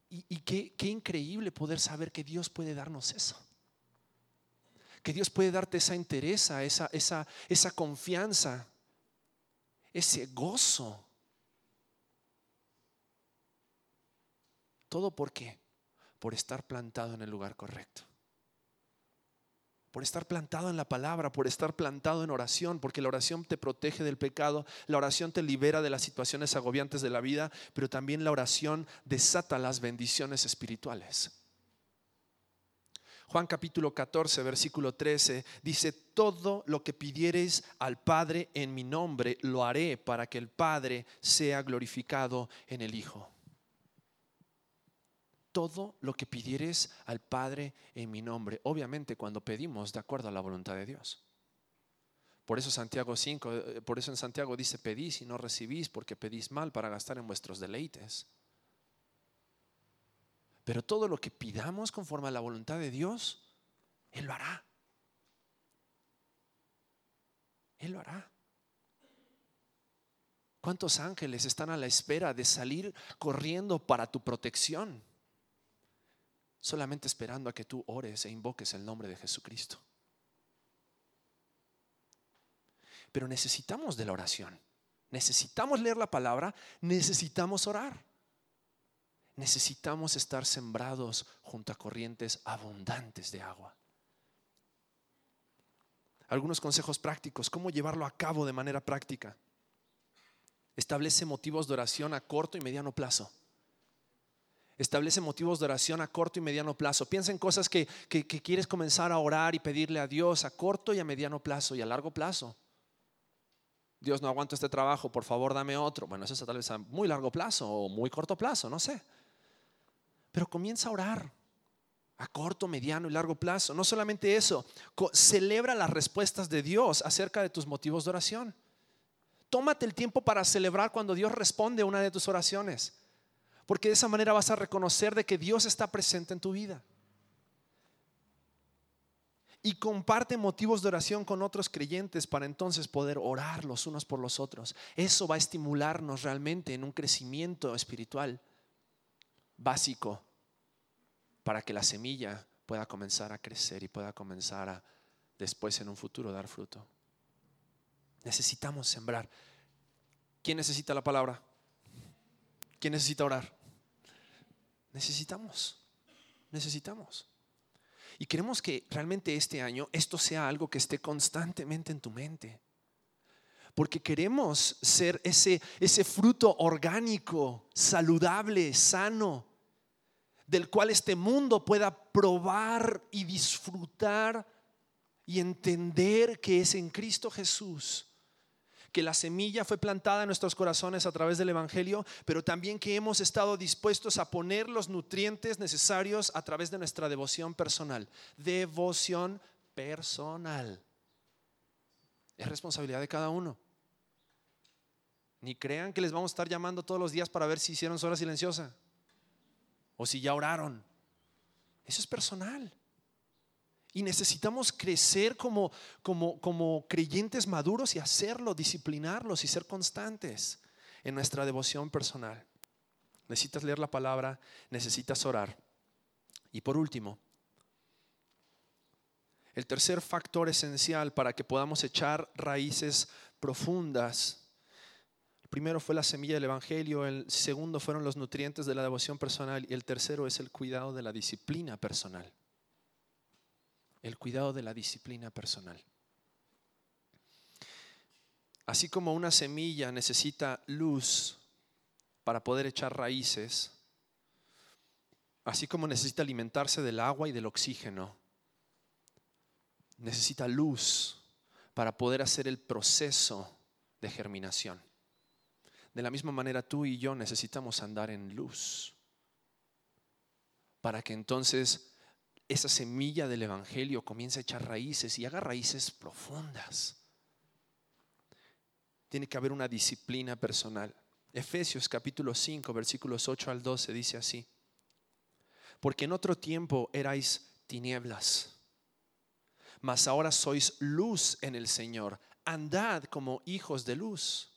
A: Y, qué, increíble poder saber que Dios puede darnos eso. Que Dios puede darte esa interés, esa, esa, esa confianza, ese gozo. ¿Todo por qué? por estar plantado en el lugar correcto. Por estar plantado en la palabra, por estar plantado en oración, porque la oración te protege del pecado, la oración te libera de las situaciones agobiantes de la vida, pero también la oración desata las bendiciones espirituales. Juan capítulo 14, versículo 13 dice, todo lo que pidiereis al Padre en mi nombre, lo haré para que el Padre sea glorificado en el Hijo todo lo que pidieres al Padre en mi nombre. Obviamente cuando pedimos de acuerdo a la voluntad de Dios. Por eso Santiago 5, eh, por eso en Santiago dice, pedís y no recibís porque pedís mal para gastar en vuestros deleites. Pero todo lo que pidamos conforme a la voluntad de Dios, Él lo hará. Él lo hará. ¿Cuántos ángeles están a la espera de salir corriendo para tu protección? Solamente esperando a que tú ores e invoques el nombre de Jesucristo. Pero necesitamos de la oración, necesitamos leer la palabra, necesitamos orar. Necesitamos estar sembrados junto a corrientes abundantes de agua. Algunos consejos prácticos, cómo llevarlo a cabo de manera práctica. Establece motivos de oración a corto y mediano plazo. Establece motivos de oración a corto y mediano plazo. Piensa en cosas que, quieres comenzar a orar y pedirle a Dios a corto y a mediano plazo y a largo plazo. Dios, no aguanto este trabajo, por favor dame otro. Bueno, eso es tal vez a muy largo plazo o muy corto plazo, no sé. Pero comienza a orar a corto, mediano y largo plazo. No solamente eso, celebra las respuestas de Dios acerca de tus motivos de oración. Tómate el tiempo para celebrar cuando Dios responde una de tus oraciones. Porque de esa manera vas a reconocer de que Dios está presente en tu vida. Y comparte motivos de oración con otros creyentes para entonces poder orar los unos por los otros. Eso va a estimularnos realmente en un crecimiento espiritual básico para que la semilla pueda comenzar a crecer y pueda comenzar a después en un futuro dar fruto. Necesitamos sembrar. ¿Quién necesita la palabra? ¿Quién necesita orar? Necesitamos, necesitamos. Y queremos que realmente este año esto sea algo que esté constantemente en tu mente. Porque queremos ser ese, ese fruto orgánico, saludable, sano, del cual este mundo pueda probar y disfrutar y entender que es en Cristo Jesús que la semilla fue plantada en nuestros corazones a través del Evangelio, pero también que hemos estado dispuestos a poner los nutrientes necesarios a través de nuestra devoción personal. Devoción personal. Es responsabilidad de cada uno. Ni crean que les vamos a estar llamando todos los días para ver si hicieron su hora silenciosa o si ya oraron. Eso es personal. Y necesitamos crecer como, como, como creyentes maduros y hacerlo, disciplinarlos y ser constantes en nuestra devoción personal. Necesitas leer la palabra, necesitas orar. Y por último, el tercer factor esencial para que podamos echar raíces profundas. El primero fue la semilla del Evangelio, el segundo fueron los nutrientes de la devoción personal y el tercero es el cuidado de la disciplina personal. El cuidado de la disciplina personal. Así como una semilla necesita luz para poder echar raíces, así como necesita alimentarse del agua y del oxígeno, necesita luz para poder hacer el proceso de germinación. De la misma manera tú y yo necesitamos andar en luz para que entonces esa semilla del Evangelio comience a echar raíces y haga raíces profundas. Tiene que haber una disciplina personal. Efesios capítulo 5, versículos 8 al 12 dice así. Porque en otro tiempo erais tinieblas, mas ahora sois luz en el Señor. Andad como hijos de luz.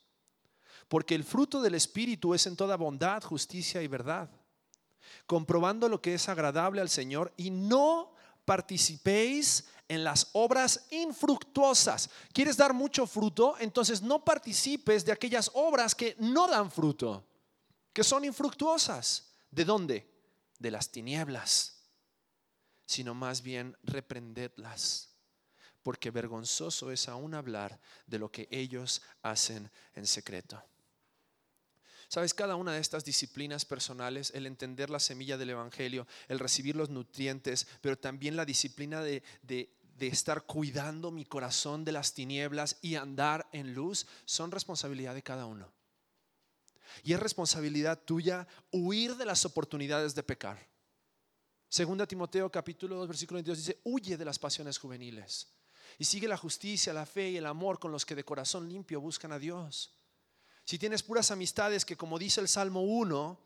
A: Porque el fruto del Espíritu es en toda bondad, justicia y verdad comprobando lo que es agradable al Señor y no participéis en las obras infructuosas. ¿Quieres dar mucho fruto? Entonces no participes de aquellas obras que no dan fruto, que son infructuosas. ¿De dónde? De las tinieblas, sino más bien reprendedlas, porque vergonzoso es aún hablar de lo que ellos hacen en secreto. Sabes, cada una de estas disciplinas personales, el entender la semilla del Evangelio, el recibir los nutrientes, pero también la disciplina de, estar cuidando mi corazón de las tinieblas y andar en luz, son responsabilidad de cada uno. Y es responsabilidad tuya huir de las oportunidades de pecar. Segunda Timoteo capítulo 2 versículo 22 dice, huye de las pasiones juveniles y sigue la justicia, la fe y el amor con los que de corazón limpio buscan a Dios si tienes puras amistades que como dice el Salmo 1,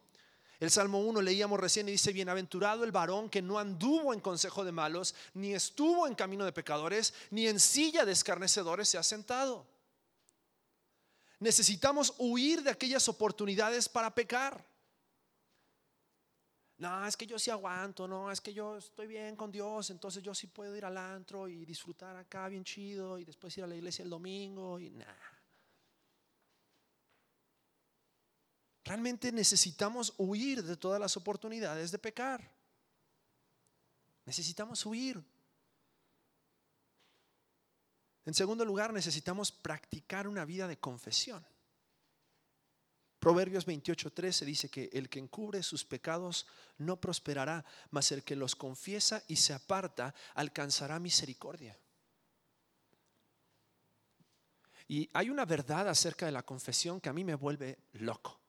A: el Salmo 1 leíamos recién y dice, bienaventurado el varón que no anduvo en consejo de malos, ni estuvo en camino de pecadores, ni en silla de escarnecedores se ha sentado. Necesitamos huir de aquellas oportunidades para pecar. No, es que yo sí aguanto, no, es que yo estoy bien con Dios, entonces yo sí puedo ir al antro y disfrutar acá bien chido y después ir a la iglesia el domingo y nada. Realmente necesitamos huir de todas las oportunidades de pecar. Necesitamos huir. En segundo lugar, necesitamos practicar una vida de confesión. Proverbios 28:13 dice que el que encubre sus pecados no prosperará, mas el que los confiesa y se aparta alcanzará misericordia. Y hay una verdad acerca de la confesión que a mí me vuelve loco.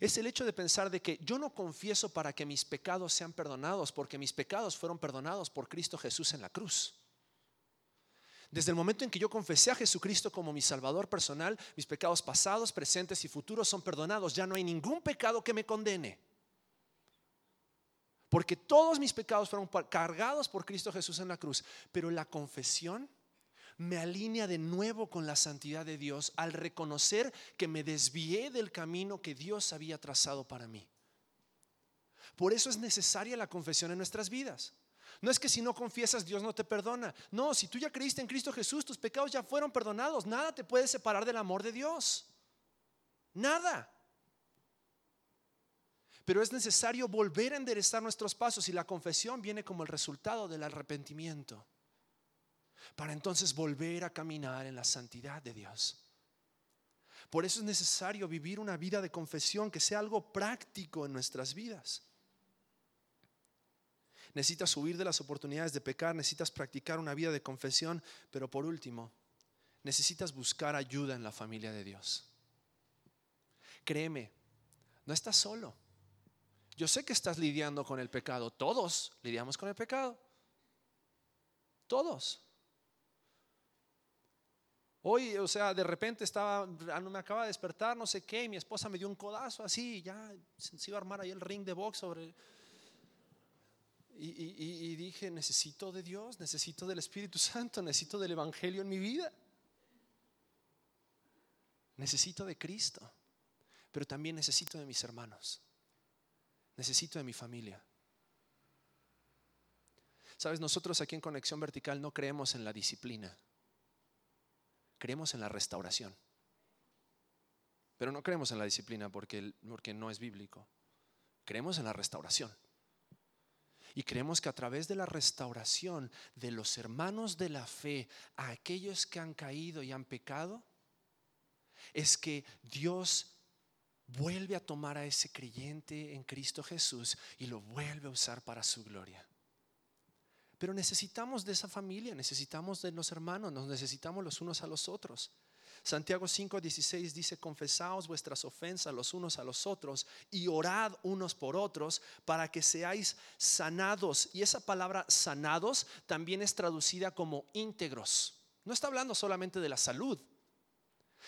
A: Es el hecho de pensar de que yo no confieso para que mis pecados sean perdonados, porque mis pecados fueron perdonados por Cristo Jesús en la cruz. Desde el momento en que yo confesé a Jesucristo como mi Salvador personal, mis pecados pasados, presentes y futuros son perdonados. Ya no hay ningún pecado que me condene. Porque todos mis pecados fueron cargados por Cristo Jesús en la cruz. Pero la confesión me alinea de nuevo con la santidad de Dios al reconocer que me desvié del camino que Dios había trazado para mí. Por eso es necesaria la confesión en nuestras vidas. No es que si no confiesas Dios no te perdona. No, si tú ya creíste en Cristo Jesús, tus pecados ya fueron perdonados. Nada te puede separar del amor de Dios. Nada. Pero es necesario volver a enderezar nuestros pasos y la confesión viene como el resultado del arrepentimiento para entonces volver a caminar en la santidad de Dios. Por eso es necesario vivir una vida de confesión que sea algo práctico en nuestras vidas. Necesitas huir de las oportunidades de pecar, necesitas practicar una vida de confesión, pero por último, necesitas buscar ayuda en la familia de Dios. Créeme, no estás solo. Yo sé que estás lidiando con el pecado, todos lidiamos con el pecado. Todos. Hoy, o sea, de repente estaba, ah, me acaba de despertar, no sé qué, y mi esposa me dio un codazo así, ya se iba a armar ahí el ring de box sobre... Y, y dije, necesito de Dios, necesito del Espíritu Santo, necesito del Evangelio en mi vida. Necesito de Cristo, pero también necesito de mis hermanos, necesito de mi familia. Sabes, nosotros aquí en Conexión Vertical no creemos en la disciplina. Creemos en la restauración. Pero no creemos en la disciplina porque, porque no es bíblico. Creemos en la restauración. Y creemos que a través de la restauración de los hermanos de la fe a aquellos que han caído y han pecado, es que Dios vuelve a tomar a ese creyente en Cristo Jesús y lo vuelve a usar para su gloria. Pero necesitamos de esa familia, necesitamos de los hermanos, nos necesitamos los unos a los otros. Santiago 5:16 dice, confesaos vuestras ofensas los unos a los otros y orad unos por otros para que seáis sanados. Y esa palabra sanados también es traducida como íntegros. No está hablando solamente de la salud,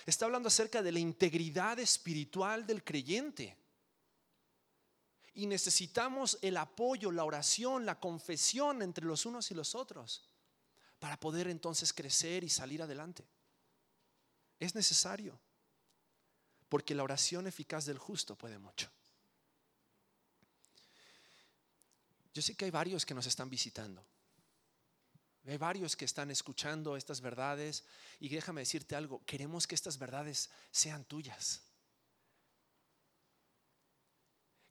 A: está hablando acerca de la integridad espiritual del creyente. Y necesitamos el apoyo, la oración, la confesión entre los unos y los otros para poder entonces crecer y salir adelante. Es necesario, porque la oración eficaz del justo puede mucho. Yo sé que hay varios que nos están visitando. Hay varios que están escuchando estas verdades y déjame decirte algo, queremos que estas verdades sean tuyas.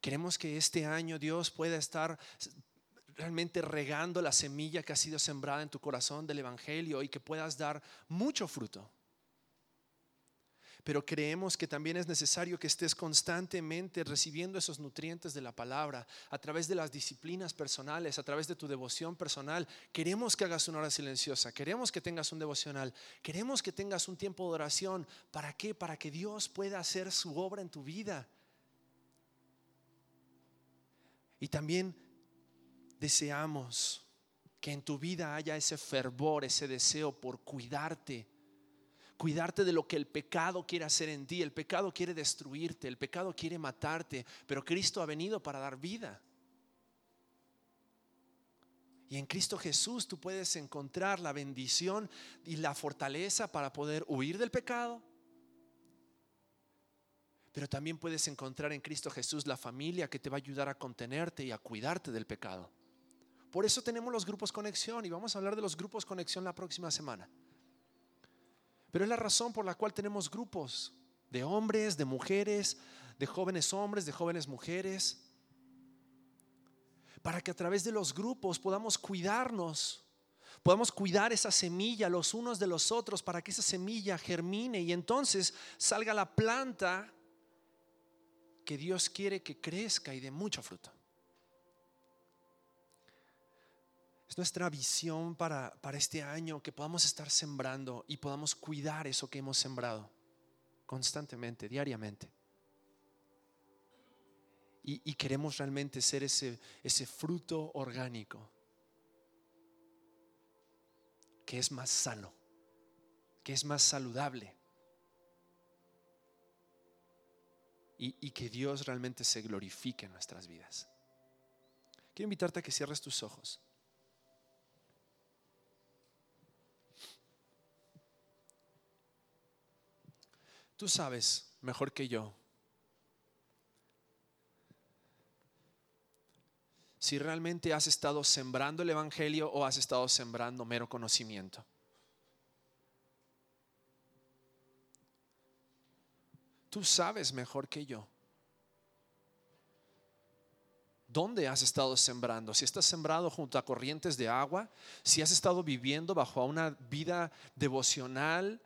A: Queremos que este año Dios pueda estar realmente regando la semilla que ha sido sembrada en tu corazón del Evangelio y que puedas dar mucho fruto pero creemos que también es necesario que estés constantemente recibiendo esos nutrientes de la palabra a través de las disciplinas personales, a través de tu devoción personal. Queremos que hagas una hora silenciosa, queremos que tengas un devocional, queremos que tengas un tiempo de oración. ¿Para qué? Para que Dios pueda hacer su obra en tu vida. Y también deseamos que en tu vida haya ese fervor, ese deseo por cuidarte cuidarte de lo que el pecado quiere hacer en ti. El pecado quiere destruirte, el pecado quiere matarte, pero Cristo ha venido para dar vida. Y en Cristo Jesús tú puedes encontrar la bendición y la fortaleza para poder huir del pecado. Pero también puedes encontrar en Cristo Jesús la familia que te va a ayudar a contenerte y a cuidarte del pecado. Por eso tenemos los grupos conexión y vamos a hablar de los grupos conexión la próxima semana. Pero es la razón por la cual tenemos grupos de hombres, de mujeres, de jóvenes hombres, de jóvenes mujeres, para que a través de los grupos podamos cuidarnos, podamos cuidar esa semilla los unos de los otros para que esa semilla germine y entonces salga la planta que Dios quiere que crezca y dé mucho fruto. Es nuestra visión para, para este año que podamos estar sembrando y podamos cuidar eso que hemos sembrado constantemente, diariamente. Y, queremos realmente ser ese, ese fruto orgánico que es más sano, que es más saludable. Y, que Dios realmente se glorifique en nuestras vidas. Quiero invitarte a que cierres tus ojos. Tú sabes mejor que yo si realmente has estado sembrando el Evangelio o has estado sembrando mero conocimiento. Tú sabes mejor que yo. ¿Dónde has estado sembrando? Si estás sembrado junto a corrientes de agua, si has estado viviendo bajo una vida devocional,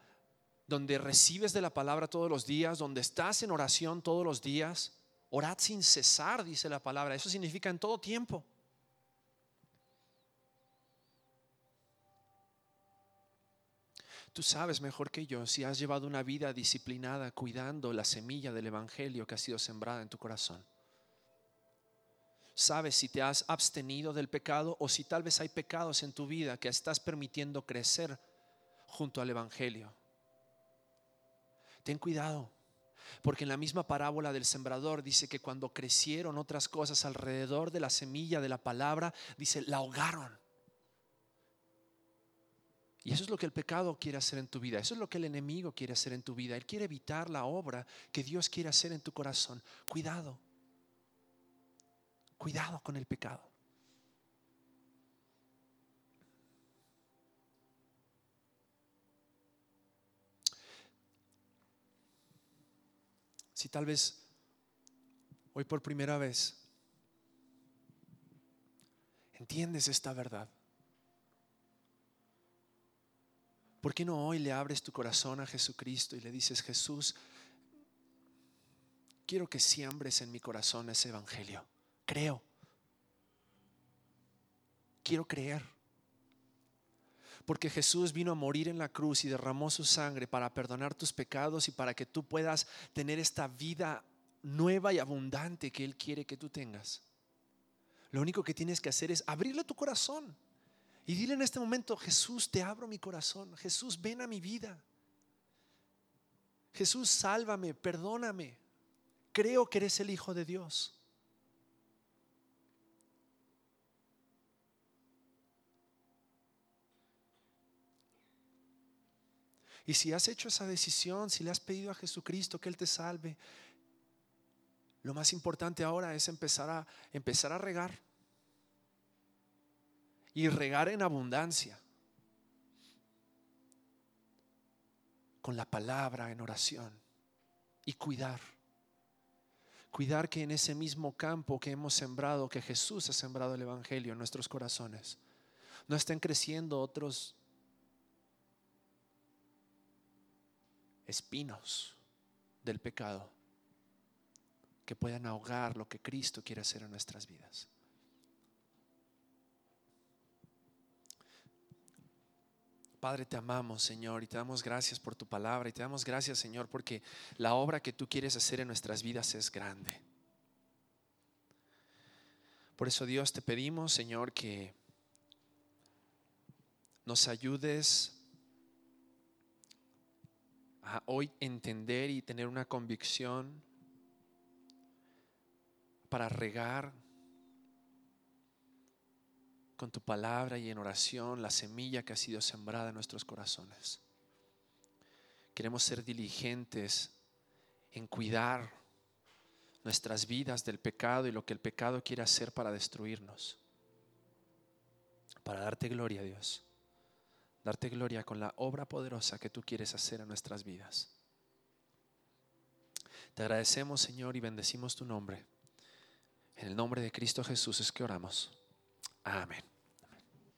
A: donde recibes de la palabra todos los días, donde estás en oración todos los días. Orad sin cesar, dice la palabra. Eso significa en todo tiempo. Tú sabes mejor que yo si has llevado una vida disciplinada cuidando la semilla del Evangelio que ha sido sembrada en tu corazón. Sabes si te has abstenido del pecado o si tal vez hay pecados en tu vida que estás permitiendo crecer junto al Evangelio. Ten cuidado, porque en la misma parábola del sembrador dice que cuando crecieron otras cosas alrededor de la semilla de la palabra, dice, la ahogaron. Y eso es lo que el pecado quiere hacer en tu vida, eso es lo que el enemigo quiere hacer en tu vida. Él quiere evitar la obra que Dios quiere hacer en tu corazón. Cuidado, cuidado con el pecado. Si tal vez hoy por primera vez ¿Entiendes esta verdad? ¿Por qué no hoy le abres tu corazón a Jesucristo y le dices, Jesús, quiero que siembres en mi corazón ese evangelio? Creo. Quiero creer. Porque Jesús vino a morir en la cruz y derramó su sangre para perdonar tus pecados y para que tú puedas tener esta vida nueva y abundante que Él quiere que tú tengas. Lo único que tienes que hacer es abrirle tu corazón y dile en este momento, Jesús, te abro mi corazón. Jesús, ven a mi vida. Jesús, sálvame, perdóname. Creo que eres el Hijo de Dios. Y si has hecho esa decisión, si le has pedido a Jesucristo que Él te salve, lo más importante ahora es empezar a, empezar a regar y regar en abundancia. Con la palabra en oración y cuidar. Cuidar que en ese mismo campo que hemos sembrado, que Jesús ha sembrado el Evangelio en nuestros corazones, no estén creciendo otros espinos del pecado que puedan ahogar lo que Cristo quiere hacer en nuestras vidas. Padre, te amamos, Señor, y te damos gracias por tu palabra, y te damos gracias, Señor, porque la obra que tú quieres hacer en nuestras vidas es grande. Por eso, Dios, te pedimos, Señor, que nos ayudes a hoy entender y tener una convicción para regar con tu palabra y en oración la semilla que ha sido sembrada en nuestros corazones. Queremos ser diligentes en cuidar nuestras vidas del pecado y lo que el pecado quiere hacer para destruirnos. Para darte gloria, Dios. Darte gloria con la obra poderosa que tú quieres hacer en nuestras vidas. Te agradecemos, Señor, y bendecimos tu nombre. En el nombre de Cristo Jesús es que oramos. Amén.